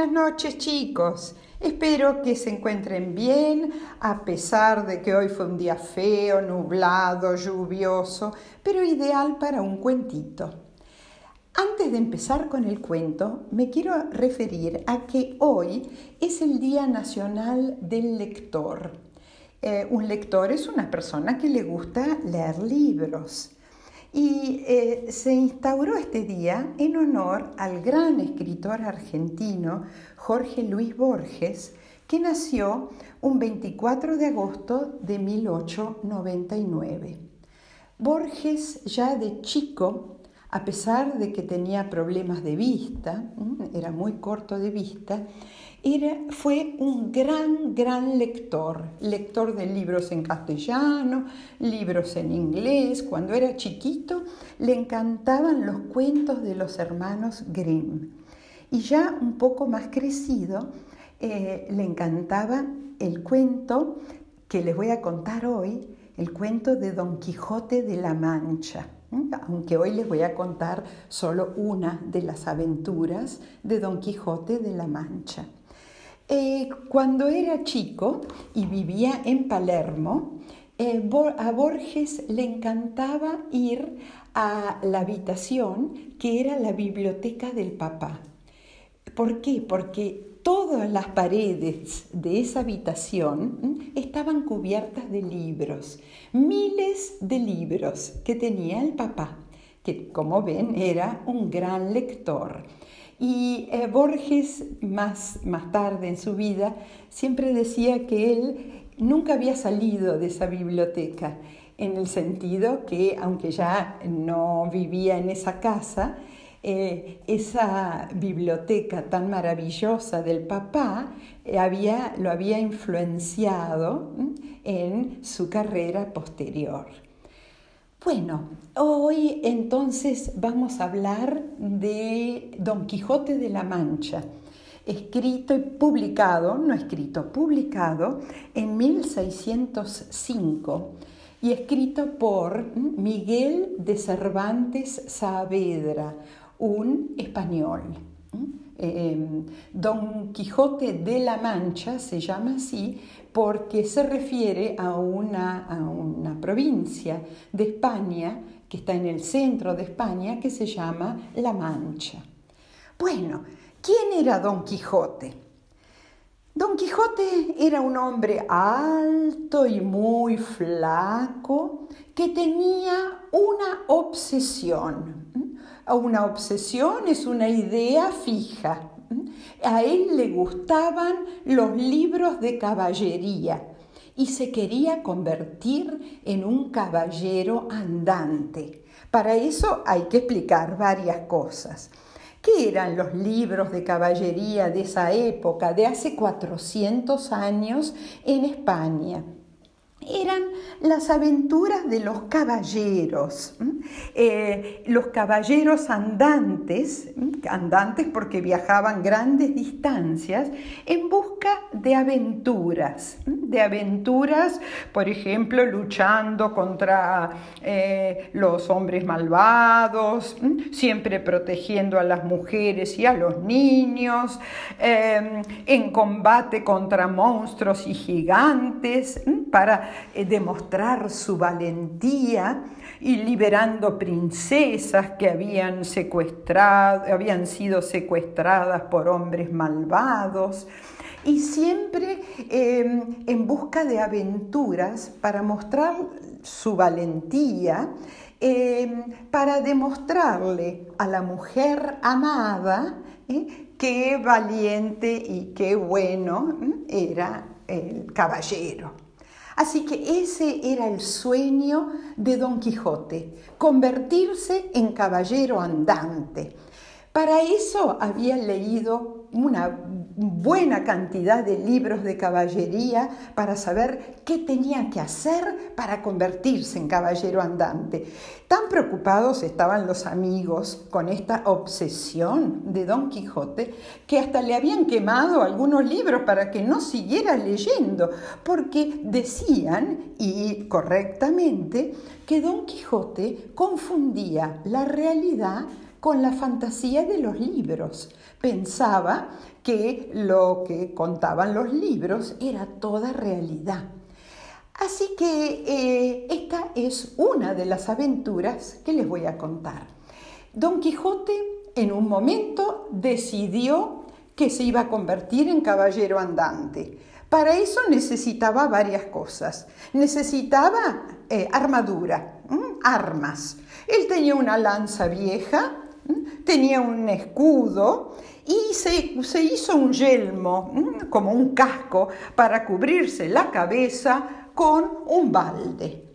Buenas noches chicos. Espero que se encuentren bien a pesar de que hoy fue un día feo, nublado, lluvioso, pero ideal para un cuentito. Antes de empezar con el cuento, me quiero referir a que hoy es el Día Nacional del Lector. Eh, un lector es una persona que le gusta leer libros. Y eh, se instauró este día en honor al gran escritor argentino Jorge Luis Borges, que nació un 24 de agosto de 1899. Borges ya de chico, a pesar de que tenía problemas de vista, era muy corto de vista, fue un gran, gran lector, lector de libros en castellano, libros en inglés. Cuando era chiquito le encantaban los cuentos de los hermanos Grimm. Y ya un poco más crecido eh, le encantaba el cuento que les voy a contar hoy, el cuento de Don Quijote de la Mancha aunque hoy les voy a contar solo una de las aventuras de Don Quijote de la Mancha. Eh, cuando era chico y vivía en Palermo, eh, a Borges le encantaba ir a la habitación que era la biblioteca del papá. ¿Por qué? Porque todas las paredes de esa habitación estaban cubiertas de libros, miles de libros que tenía el papá, que como ven era un gran lector. Y eh, Borges, más, más tarde en su vida, siempre decía que él nunca había salido de esa biblioteca, en el sentido que, aunque ya no vivía en esa casa, eh, esa biblioteca tan maravillosa del papá eh, había, lo había influenciado en su carrera posterior. Bueno, hoy entonces vamos a hablar de Don Quijote de la Mancha, escrito y publicado, no escrito, publicado en 1605 y escrito por Miguel de Cervantes Saavedra, un español. Em, Don Quijote de la Mancha se llama así porque se refiere a una, a una provincia de España que está en el centro de España que se llama La Mancha. Bueno, ¿quién era Don Quijote? Don Quijote era un hombre alto y muy flaco que tenía una obsesión una obsesión es una idea fija. A él le gustaban los libros de caballería y se quería convertir en un caballero andante. Para eso hay que explicar varias cosas. ¿Qué eran los libros de caballería de esa época, de hace 400 años en España? Eran las aventuras de los caballeros, eh, los caballeros andantes, andantes porque viajaban grandes distancias en busca de aventuras, de aventuras, por ejemplo, luchando contra eh, los hombres malvados, siempre protegiendo a las mujeres y a los niños, em, en combate contra monstruos y gigantes, para eh, demostrar su valentía y liberando princesas que habían, secuestrado, habían sido secuestradas por hombres malvados y siempre em, en busca de aventuras para mostrar su valentía, em, para demostrarle a la mujer amada ¿eh? qué valiente y qué bueno era el caballero. Así que ese era el sueño de Don Quijote, convertirse en caballero andante. Para eso había leído una buena cantidad de libros de caballería para saber qué tenía que hacer para convertirse en caballero andante. Tan preocupados estaban los amigos con esta obsesión de Don Quijote que hasta le habían quemado algunos libros para que no siguiera leyendo, porque decían, y correctamente, que Don Quijote confundía la realidad con la fantasía de los libros. Pensaba que lo que contaban los libros era toda realidad. Así que eh, esta es una de las aventuras que les voy a contar. Don Quijote en un momento decidió que se iba a convertir en caballero andante. Para eso necesitaba varias cosas. Necesitaba eh, armadura, armas. Él tenía una lanza vieja, tenía un escudo y se, se hizo un yelmo, como un casco, para cubrirse la cabeza con un balde.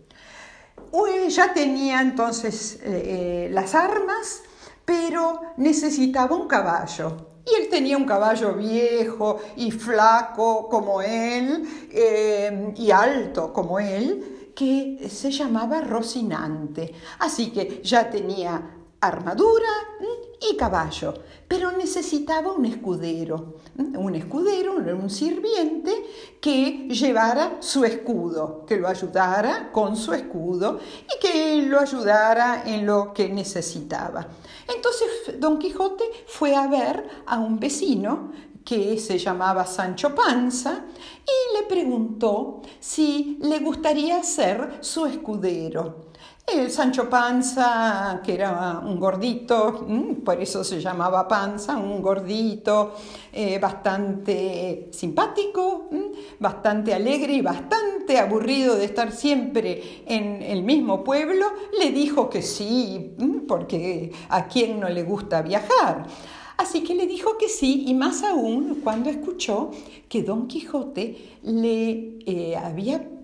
Ya tenía entonces eh, eh, las armas, pero necesitaba un caballo. Y él tenía un caballo viejo y flaco como él, eh, y alto como él, que se llamaba Rocinante. Así que ya tenía armadura y caballo, pero necesitaba un escudero, un escudero, un sirviente que llevara su escudo, que lo ayudara con su escudo y que lo ayudara en lo que necesitaba. Entonces Don Quijote fue a ver a un vecino que se llamaba Sancho Panza y le preguntó si le gustaría ser su escudero. Sancho Panza, que era un gordito, mm, por eso se llamaba Panza, un gordito eh, bastante simpático, mm, bastante alegre y bastante aburrido de estar siempre en el mismo pueblo, le dijo que sí, mm, porque a quien no le gusta viajar. Así que le dijo que sí, y más aún cuando escuchó que Don Quijote le eh, había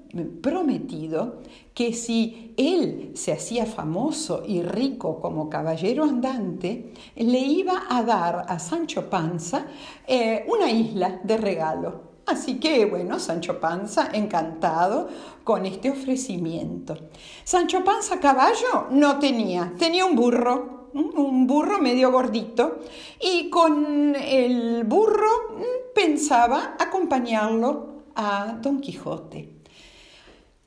prometido que si él se hacía famoso y rico como caballero andante, le iba a dar a Sancho Panza eh, una isla de regalo. Así que bueno, Sancho Panza encantado con este ofrecimiento. Sancho Panza caballo no tenía, tenía un burro, un burro medio gordito, y con el burro pensaba acompañarlo a Don Quijote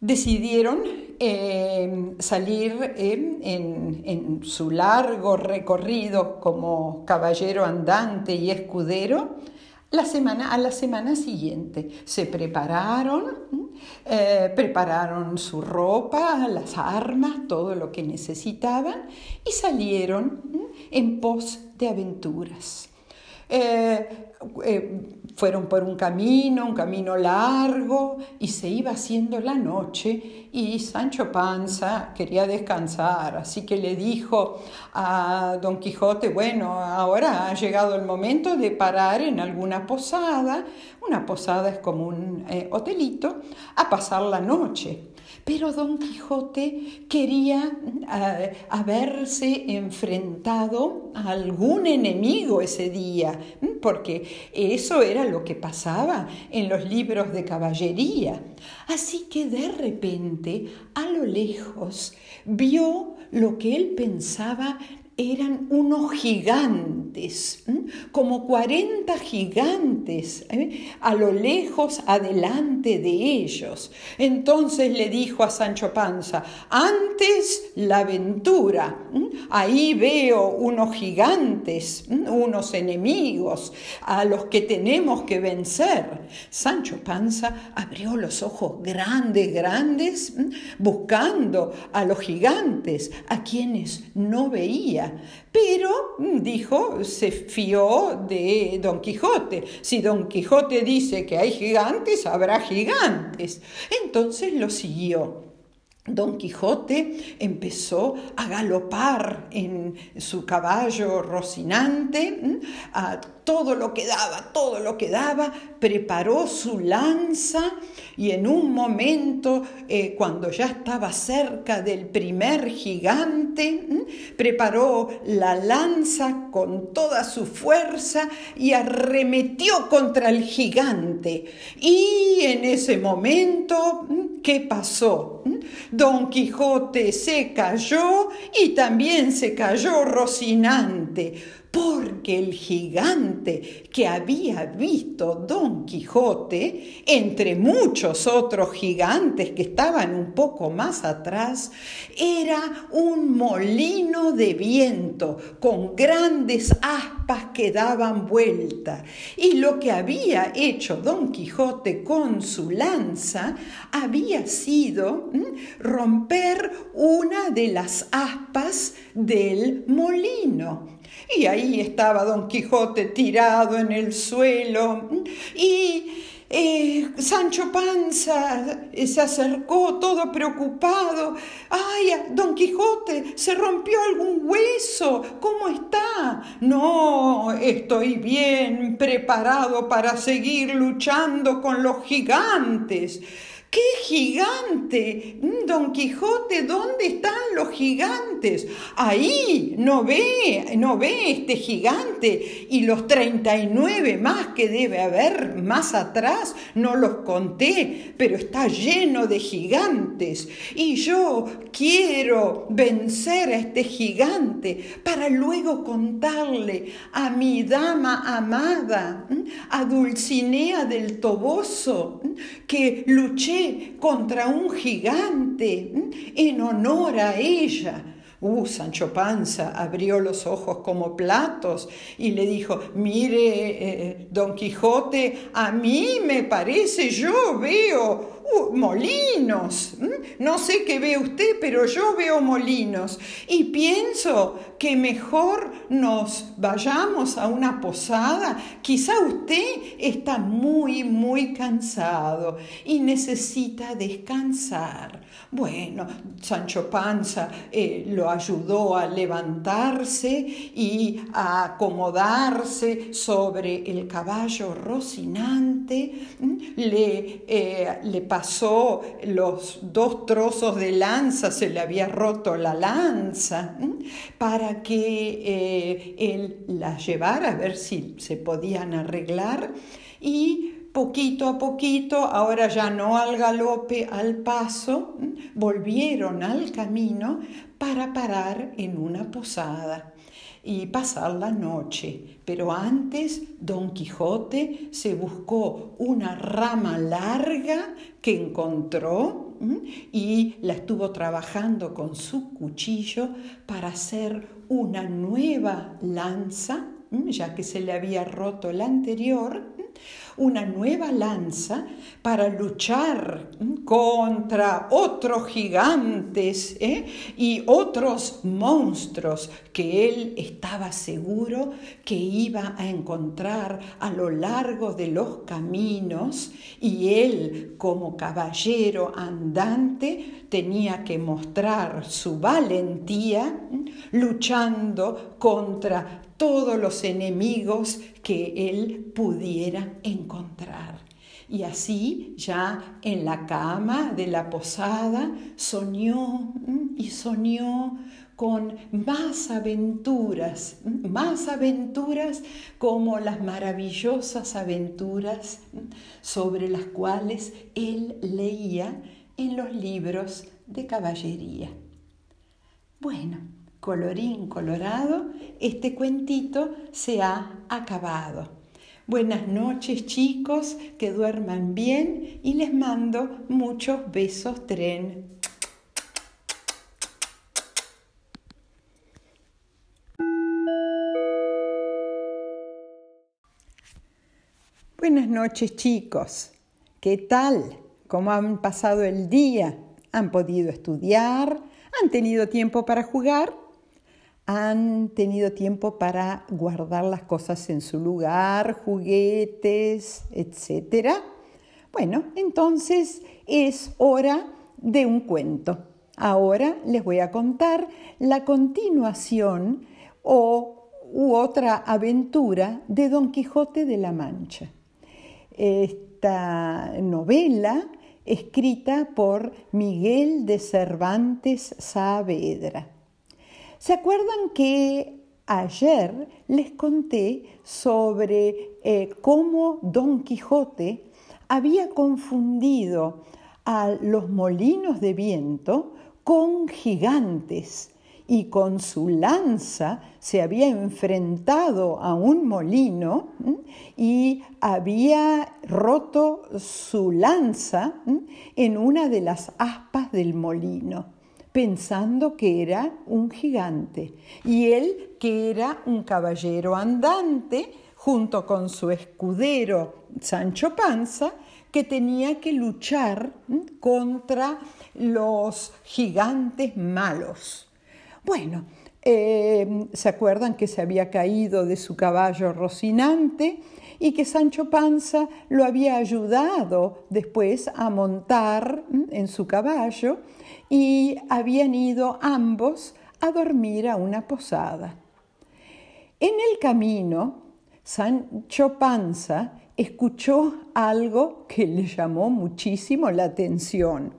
decidieron eh, salir eh, en, su largo recorrido como caballero andante y escudero la semana, a la semana siguiente. Se prepararon, eh, prepararon su ropa, las armas, todo lo que necesitaban y salieron en pos de aventuras. Fueron por un camino, un camino largo, y se iba haciendo la noche, y Sancho Panza quería descansar, así que le dijo a Don Quijote, bueno, ahora ha llegado el momento de parar en alguna posada, una posada es como un eh, hotelito, a pasar la noche. Pero Don Quijote quería eh, haberse enfrentado a algún enemigo ese día, porque eso era lo que pasaba en los libros de caballería. Así que de repente, a lo lejos, vio lo que él pensaba eran unos gigantes, como 40 gigantes ¿eh? a lo lejos adelante de ellos. Entonces le dijo a Sancho Panza, antes la aventura, ahí veo unos gigantes, unos enemigos a los que tenemos que vencer. Sancho Panza abrió los ojos grandes, grandes, buscando a los gigantes, a quienes no veía pero, mm, dijo, se fió de Don Quijote. Si Don Quijote dice que hay gigantes, habrá gigantes. Entonces lo siguió. Don Quijote empezó a galopar en su caballo rocinante, a todo lo que daba, todo lo que daba, preparó su lanza y en un momento, eh, cuando ya estaba cerca del primer gigante, preparó la lanza con toda su fuerza y arremetió contra el gigante. Y en ese momento, ¿qué pasó? Don Quijote se cayó y también se cayó Rocinante porque el gigante que había visto Don Quijote, entre muchos otros gigantes que estaban un poco más atrás, era un molino de viento con grandes aspas que daban vuelta. Y lo que había hecho Don Quijote con su lanza había sido romper una de las aspas del molino. Y ahí estaba Don Quijote tirado en el suelo y eh, Sancho Panza se acercó todo preocupado. ¡Ay, Don Quijote, se rompió algún hueso! ¿Cómo está? No, estoy bien preparado para seguir luchando con los gigantes. ¡Qué gigante! Don Quijote, ¿dónde están los gigantes? Ahí, no ve, no ve este gigante. Y los 39 más que debe haber más atrás, no los conté, pero está lleno de gigantes. Y yo quiero vencer a este gigante para luego contarle a mi dama amada, a Dulcinea del Toboso, que luché contra un gigante en honor a ella. Uh, Sancho Panza abrió los ojos como platos y le dijo, mire, eh, don Quijote, a mí me parece, yo veo Uh, molinos. No sé qué ve usted, pero yo veo molinos. Y pienso que mejor nos vayamos a una posada. Quizá usted está muy, muy cansado y necesita descansar. Bueno, Sancho Panza eh, lo ayudó a levantarse y a acomodarse sobre el caballo rocinante. Le, eh, le pasó los dos trozos de lanza, se le había roto la lanza, para que eh, él las llevara a ver si se podían arreglar y poquito a poquito, ahora ya no al galope, al paso, volvieron al camino para parar en una posada y pasar la noche. Pero antes Don Quijote se buscó una rama larga que encontró y la estuvo trabajando con su cuchillo para hacer una nueva lanza, ya que se le había roto la anterior, una nueva lanza para luchar contra otros gigantes ¿eh? y otros monstruos que él estaba seguro que iba a encontrar a lo largo de los caminos y él como caballero andante tenía que mostrar su valentía luchando contra todos los enemigos que él pudiera encontrar. Y así ya en la cama de la posada soñó y soñó con más aventuras, más aventuras como las maravillosas aventuras sobre las cuales él leía en los libros de caballería. Bueno, colorín colorado, este cuentito se ha acabado. Buenas noches chicos, que duerman bien y les mando muchos besos tren. Buenas noches chicos, ¿qué tal? ¿Cómo han pasado el día? ¿Han podido estudiar? ¿Han tenido tiempo para jugar? han tenido tiempo para guardar las cosas en su lugar, juguetes, etc. Bueno, entonces es hora de un cuento. Ahora les voy a contar la continuación o u otra aventura de Don Quijote de la Mancha. Esta novela escrita por Miguel de Cervantes Saavedra. ¿Se acuerdan que ayer les conté sobre eh, cómo Don Quijote había confundido a los molinos de viento con gigantes y con su lanza se había enfrentado a un molino y había roto su lanza en una de las aspas del molino, pensando que era un gigante y él que era un caballero andante junto con su escudero Sancho Panza, que tenía que luchar contra los gigantes malos. Bueno, eh, se acuerdan que se había caído de su caballo Rocinante y que Sancho Panza lo había ayudado después a montar en su caballo y habían ido ambos a dormir a una posada. En el camino, Sancho Panza escuchó algo que le llamó muchísimo la atención.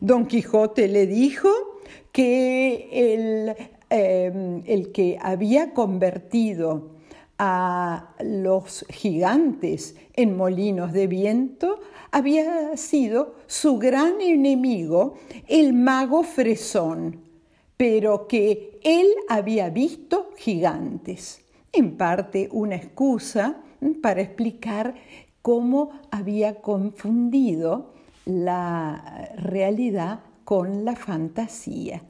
Don Quijote le dijo que el, em, el que había convertido a los gigantes en molinos de viento había sido su gran enemigo, el mago Fresón, pero que él había visto gigantes. En parte una excusa para explicar cómo había confundido la realidad con la fantasía.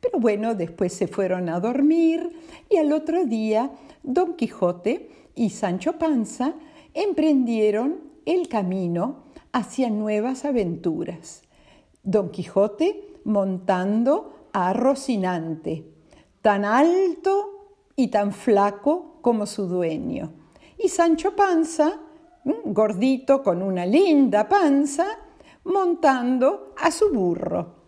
Pero bueno, después se fueron a dormir y al otro día Don Quijote y Sancho Panza emprendieron el camino hacia nuevas aventuras. Don Quijote montando a Rocinante, tan alto y tan flaco como su dueño. Y Sancho Panza, gordito con una linda panza, montando a su burro.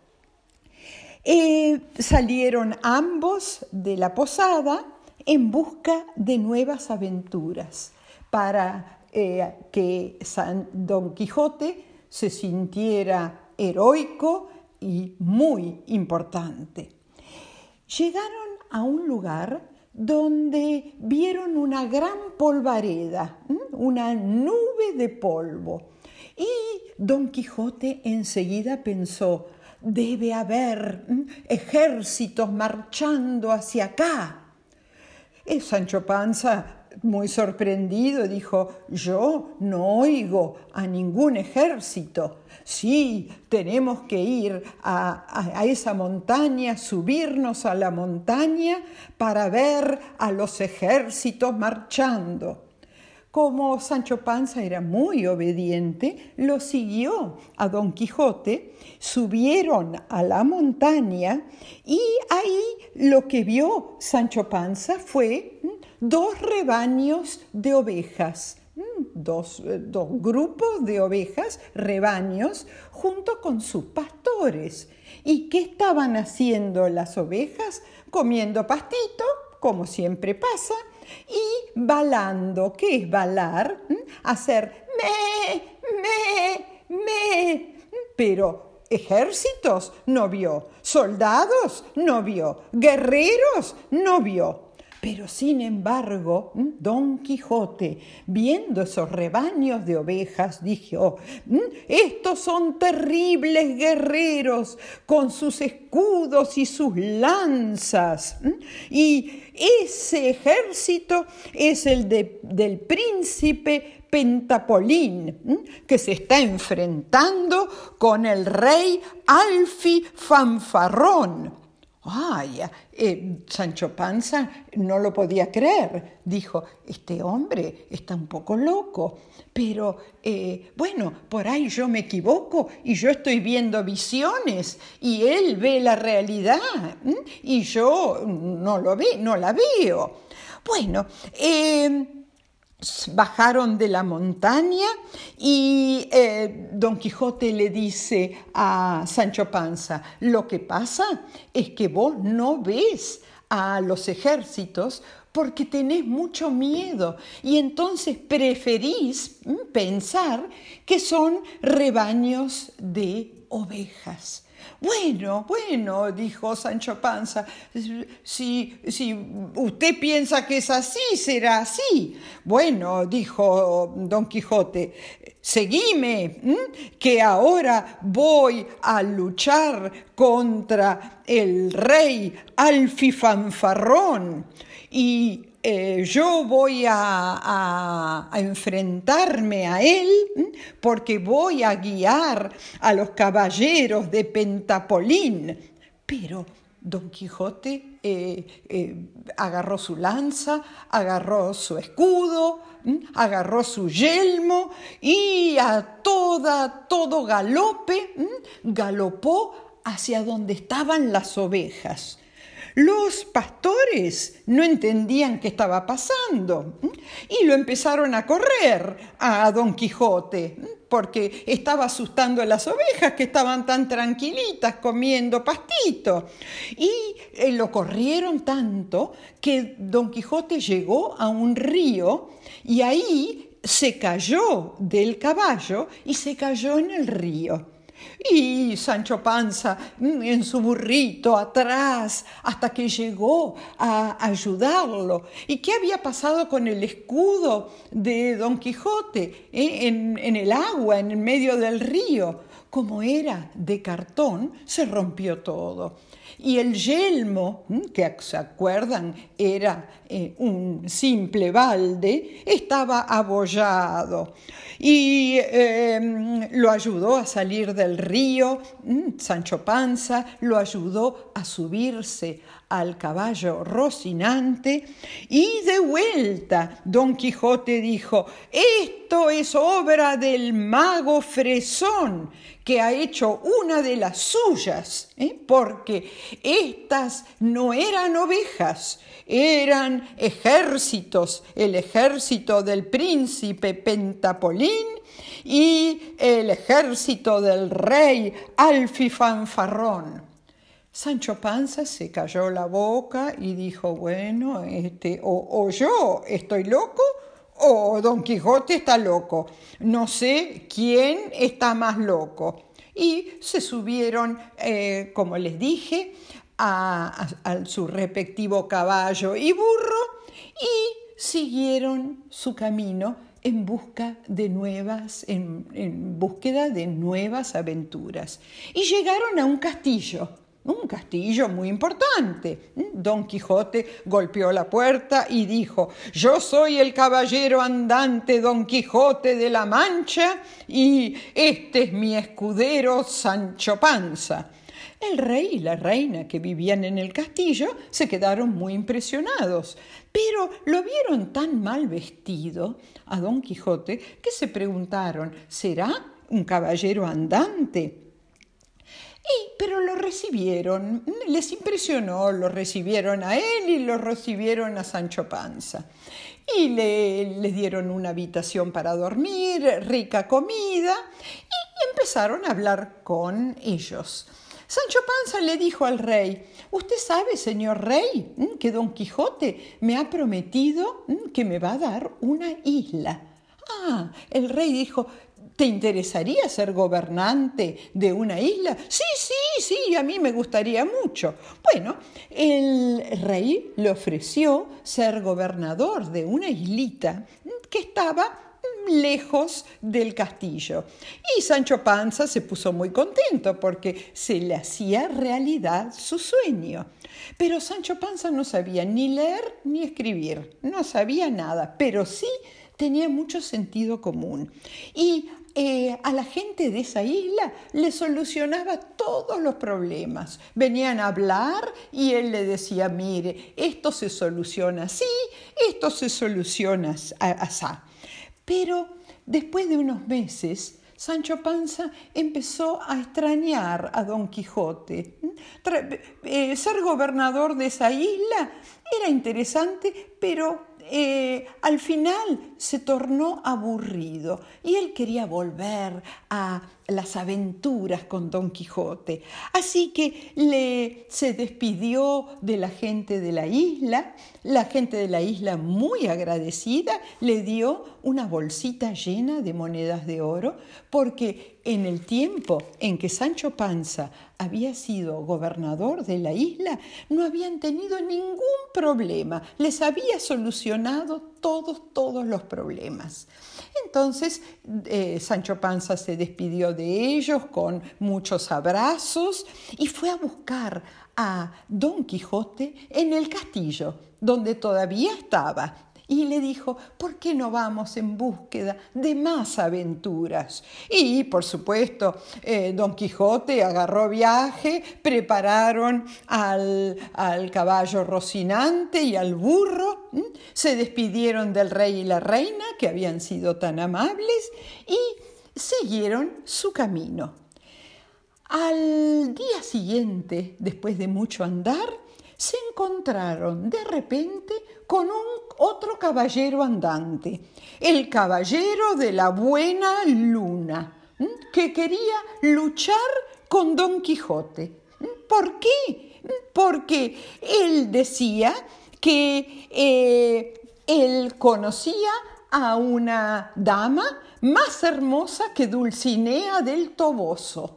Eh, salieron ambos de la posada en busca de nuevas aventuras para eh, que San Don Quijote se sintiera heroico y muy importante. Llegaron a un lugar donde vieron una gran polvareda, una nube de polvo. Y Don Quijote enseguida pensó, debe haber ejércitos marchando hacia acá. Y Sancho Panza, muy sorprendido, dijo, yo no oigo a ningún ejército. Sí, tenemos que ir a, a, esa montaña, subirnos a la montaña para ver a los ejércitos marchando. Como Sancho Panza era muy obediente, lo siguió a Don Quijote, subieron a la montaña y ahí lo que vio Sancho Panza fue dos rebaños de ovejas, dos, eh, dos grupos de ovejas, rebaños, junto con sus pastores. ¿Y qué estaban haciendo las ovejas? Comiendo pastito, como siempre pasa, y balando. ¿Qué es balar? ¿Mm? Hacer me, me, me. Pero ejércitos no vio, soldados no vio, guerreros no vio. Pero sin embargo, Don Quijote, viendo esos rebaños de ovejas, dijo, estos son terribles guerreros con sus escudos y sus lanzas. Y ese ejército es el del príncipe Pentapolín, que se está enfrentando con el rey Alfi Fanfarrón. Ay, eh, Sancho Panza no lo podía creer. Dijo, este hombre está un poco loco, pero eh, bueno, por ahí yo me equivoco y yo estoy viendo visiones y él ve la realidad y yo no, lo ve, no la veo. Bueno, eh, bajaron de la montaña y eh, Don Quijote le dice a Sancho Panza, lo que pasa es que vos no ves a los ejércitos porque tenés mucho miedo y entonces preferís pensar que son rebaños de ovejas. Bueno, bueno, dijo Sancho Panza, si, si usted piensa que es así, será así. Bueno, dijo don Quijote, seguime, que ahora voy a luchar contra el rey Alfifanfarrón y eh, yo voy a, enfrentarme a él porque voy a guiar a los caballeros de Pentapolín. Pero Don Quijote eh, eh, agarró su lanza, agarró su escudo, agarró su yelmo y a toda, todo galope galopó hacia donde estaban las ovejas. Los pastores no entendían qué estaba pasando y lo empezaron a correr a Don Quijote porque estaba asustando a las ovejas que estaban tan tranquilitas comiendo pastito. Y eh, lo corrieron tanto que Don Quijote llegó a un río y ahí se cayó del caballo y se cayó en el río. Y Sancho Panza mm, en su burrito atrás hasta que llegó a ayudarlo. ¿Y qué había pasado con el escudo de Don Quijote eh, en, en el agua, en el medio del río? Como era de cartón, se rompió todo. Y el yelmo, que se acuerdan era eh, un simple balde, estaba abollado. Y em, lo ayudó a salir del río, Sancho Panza lo ayudó a subirse al caballo rocinante y de vuelta Don Quijote dijo, esto es obra del mago Fresón, que ha hecho una de las suyas, ¿eh? porque estas no eran ovejas, eran ejércitos, el ejército del príncipe Pentapolín y el ejército del rey Alfifanfarrón. Sancho Panza se cayó la boca y dijo, bueno, este, o, yo estoy loco o Don Quijote está loco. No sé quién está más loco. Y se subieron, eh, como les dije, a, su respectivo caballo y burro y siguieron su camino en busca de nuevas, en búsqueda de nuevas aventuras. Y llegaron a un castillo un castillo muy importante. Don Quijote golpeó la puerta y dijo, yo soy el caballero andante Don Quijote de la Mancha y este es mi escudero Sancho Panza. El rey y la reina que vivían en el castillo se quedaron muy impresionados, pero lo vieron tan mal vestido a Don Quijote que se preguntaron, ¿será un caballero andante? Pero lo recibieron, les impresionó, lo recibieron a él y lo recibieron a Sancho Panza. Y le, les dieron una habitación para dormir, rica comida, y empezaron a hablar con ellos. Sancho Panza le dijo al rey, usted sabe, señor rey, que Don Quijote me ha prometido que me va a dar una isla. Ah, el rey dijo, ¿Te interesaría ser gobernante de una isla? Sí, sí, sí, a mí me gustaría mucho. Bueno, el rey le ofreció ser gobernador de una islita que estaba lejos del castillo. Y Sancho Panza se puso muy contento porque se le hacía realidad su sueño. Pero Sancho Panza no sabía ni leer ni escribir, no sabía nada, pero sí tenía mucho sentido común. Y eh, a la gente de esa isla le solucionaba todos los problemas. Venían a hablar y él le decía, mire, esto se soluciona así, esto se soluciona así. Pero después de unos meses, Sancho Panza empezó a extrañar a Don Quijote. Eh, ser gobernador de esa isla era interesante, pero eh, al final se tornó aburrido y él quería volver a las aventuras con Don Quijote. Así que le, se despidió de la gente de la isla. La gente de la isla, muy agradecida, le dio una bolsita llena de monedas de oro porque en el tiempo en que Sancho Panza había sido gobernador de la isla, no habían tenido ningún problema, les había solucionado todos, todos los problemas. Entonces eh, Sancho Panza se despidió de ellos con muchos abrazos y fue a buscar a Don Quijote en el castillo, donde todavía estaba y le dijo, ¿por qué no vamos en búsqueda de más aventuras? Y por supuesto, eh, Don Quijote agarró viaje, prepararon al, caballo Rocinante y al burro, se despidieron del rey y la reina, que habían sido tan amables, y siguieron su camino. Al día siguiente, después de mucho andar, se encontraron de repente con un otro caballero andante, el caballero de la buena luna, que quería luchar con Don Quijote. ¿Por qué? Porque él decía que eh, él conocía a una dama más hermosa que Dulcinea del Toboso.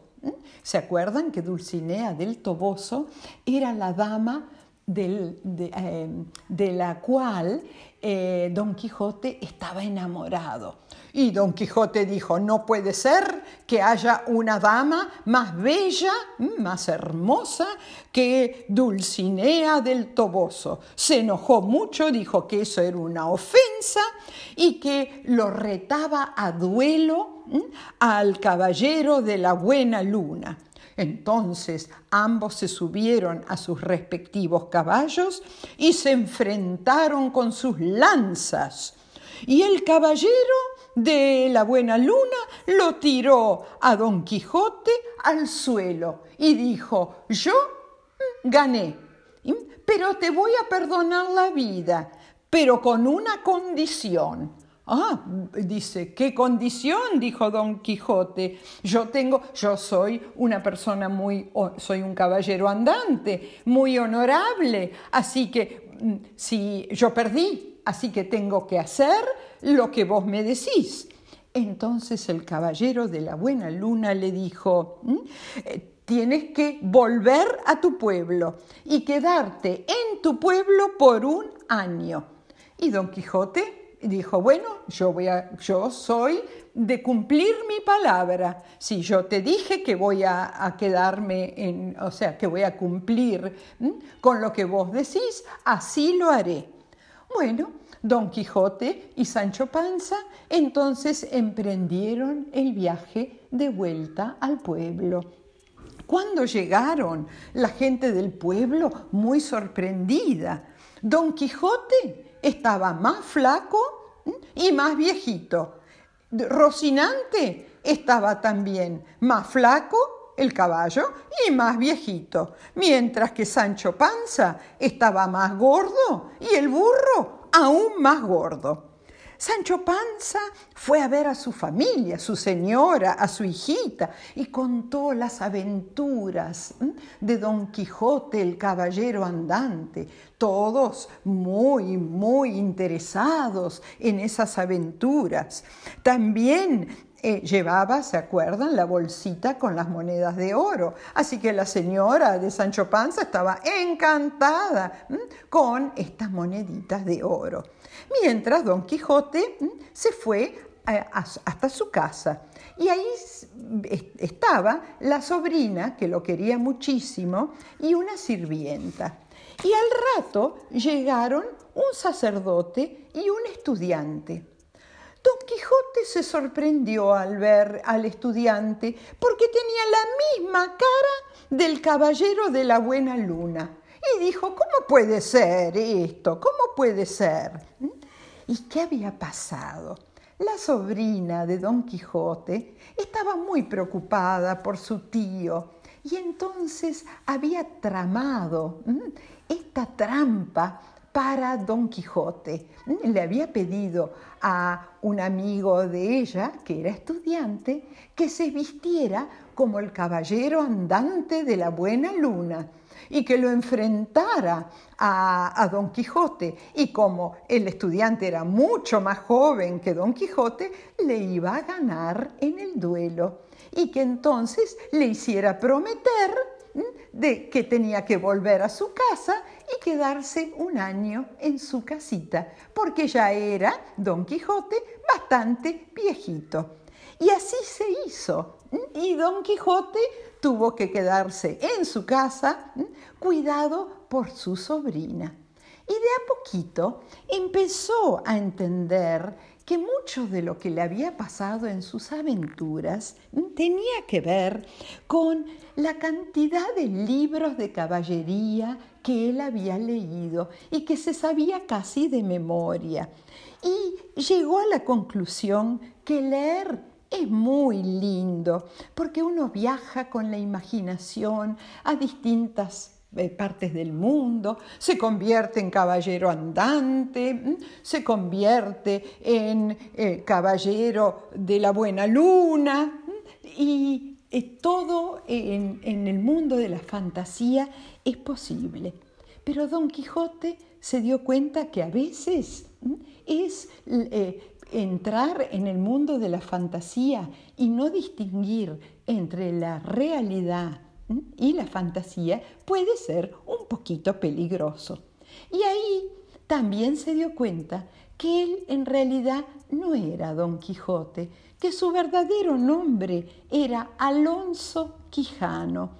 ¿Se acuerdan que Dulcinea del Toboso era la dama eh, de, la cual eh, Don Quijote estaba enamorado. Y Don Quijote dijo, no puede ser que haya una dama más bella, más hermosa que Dulcinea del Toboso. Se enojó mucho, dijo que eso era una ofensa y que lo retaba a duelo al caballero de la buena luna. Entonces ambos se subieron a sus respectivos caballos y se enfrentaron con sus lanzas. Y el caballero de la buena luna lo tiró a Don Quijote al suelo y dijo, yo gané, pero te voy a perdonar la vida, pero con una condición. Ah, dice, ¿qué condición? dijo Don Quijote. Yo tengo, yo soy una persona muy, soy un caballero andante, muy honorable, así que mm, si yo perdí, así que tengo que hacer lo que vos me decís. Entonces el caballero de la buena luna le dijo, mm, eh, tienes que volver a tu pueblo y quedarte en tu pueblo por un año. Y Don Quijote dijo, bueno, yo, voy a, yo soy de cumplir mi palabra. Si yo te dije que voy a, quedarme en, o sea, que voy a cumplir con lo que vos decís, así lo haré. Bueno, Don Quijote y Sancho Panza entonces emprendieron el viaje de vuelta al pueblo. Cuando llegaron, la gente del pueblo, muy sorprendida, Don Quijote estaba más flaco y más viejito. Rocinante estaba también más flaco el caballo y más viejito, mientras que Sancho Panza estaba más gordo y el burro aún más gordo. Sancho Panza fue a ver a su familia, a su señora, a su hijita, y contó las aventuras de Don Quijote, el caballero andante, todos muy, muy interesados en esas aventuras. También eh, llevaba, ¿se acuerdan?, la bolsita con las monedas de oro. Así que la señora de Sancho Panza estaba encantada con estas moneditas de oro mientras Don Quijote se fue eh, hasta su casa. Y ahí estaba la sobrina, que lo quería muchísimo, y una sirvienta. Y al rato llegaron un sacerdote y un estudiante. Don Quijote se sorprendió al ver al estudiante porque tenía la misma cara del caballero de la buena luna. Y dijo, ¿cómo puede ser esto? ¿Cómo puede ser? ¿Y qué había pasado? La sobrina de Don Quijote estaba muy preocupada por su tío y entonces había tramado esta trampa para Don Quijote. Le había pedido a un amigo de ella, que era estudiante, que se vistiera como el caballero andante de la buena luna y que lo enfrentara a, Don Quijote. Y como el estudiante era mucho más joven que Don Quijote, le iba a ganar en el duelo y que entonces le hiciera prometer de que tenía que volver a su casa y quedarse un año en su casita, porque ya era Don Quijote bastante viejito. Y así se hizo. Y Don Quijote tuvo que quedarse en su casa, cuidado por su sobrina. Y de a poquito empezó a entender que mucho de lo que le había pasado en sus aventuras tenía que ver con la cantidad de libros de caballería que él había leído y que se sabía casi de memoria. Y llegó a la conclusión que leer es muy lindo porque uno viaja con la imaginación a distintas partes del mundo, se convierte en caballero andante, se convierte en eh, caballero de la buena luna y eh, todo en, el mundo de la fantasía es posible. Pero Don Quijote se dio cuenta que a veces es entrar en el mundo de la fantasía y no distinguir entre la realidad y la fantasía puede ser un poquito peligroso. Y ahí también se dio cuenta que él en realidad no era Don Quijote, que su verdadero nombre era Alonso Quijano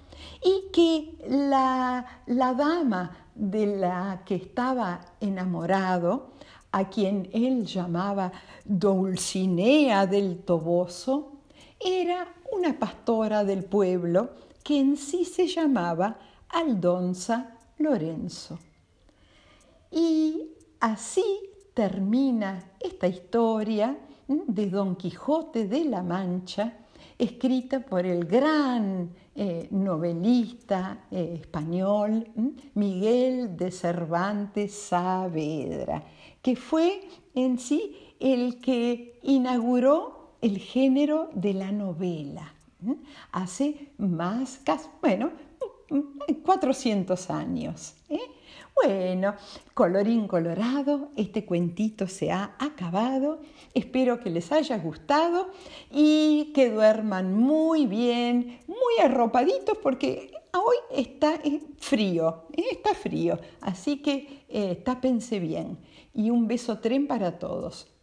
y que la, la dama de la que estaba enamorado, a quien él llamaba Dulcinea del Toboso, era una pastora del pueblo que en sí se llamaba Aldonza Lorenzo. Y así termina esta historia de Don Quijote de la Mancha, escrita por el gran eh, novelista eh, español Miguel de Cervantes Saavedra, que fue en sí el que inauguró el género de la novela hace más, bueno, 400 años. ¿eh? Bueno, colorín colorado, este cuentito se ha acabado. Espero que les haya gustado y que duerman muy bien, muy arropaditos porque hoy está eh, frío, ¿eh? está frío. Así que tápense bien. Y un beso tren para todos.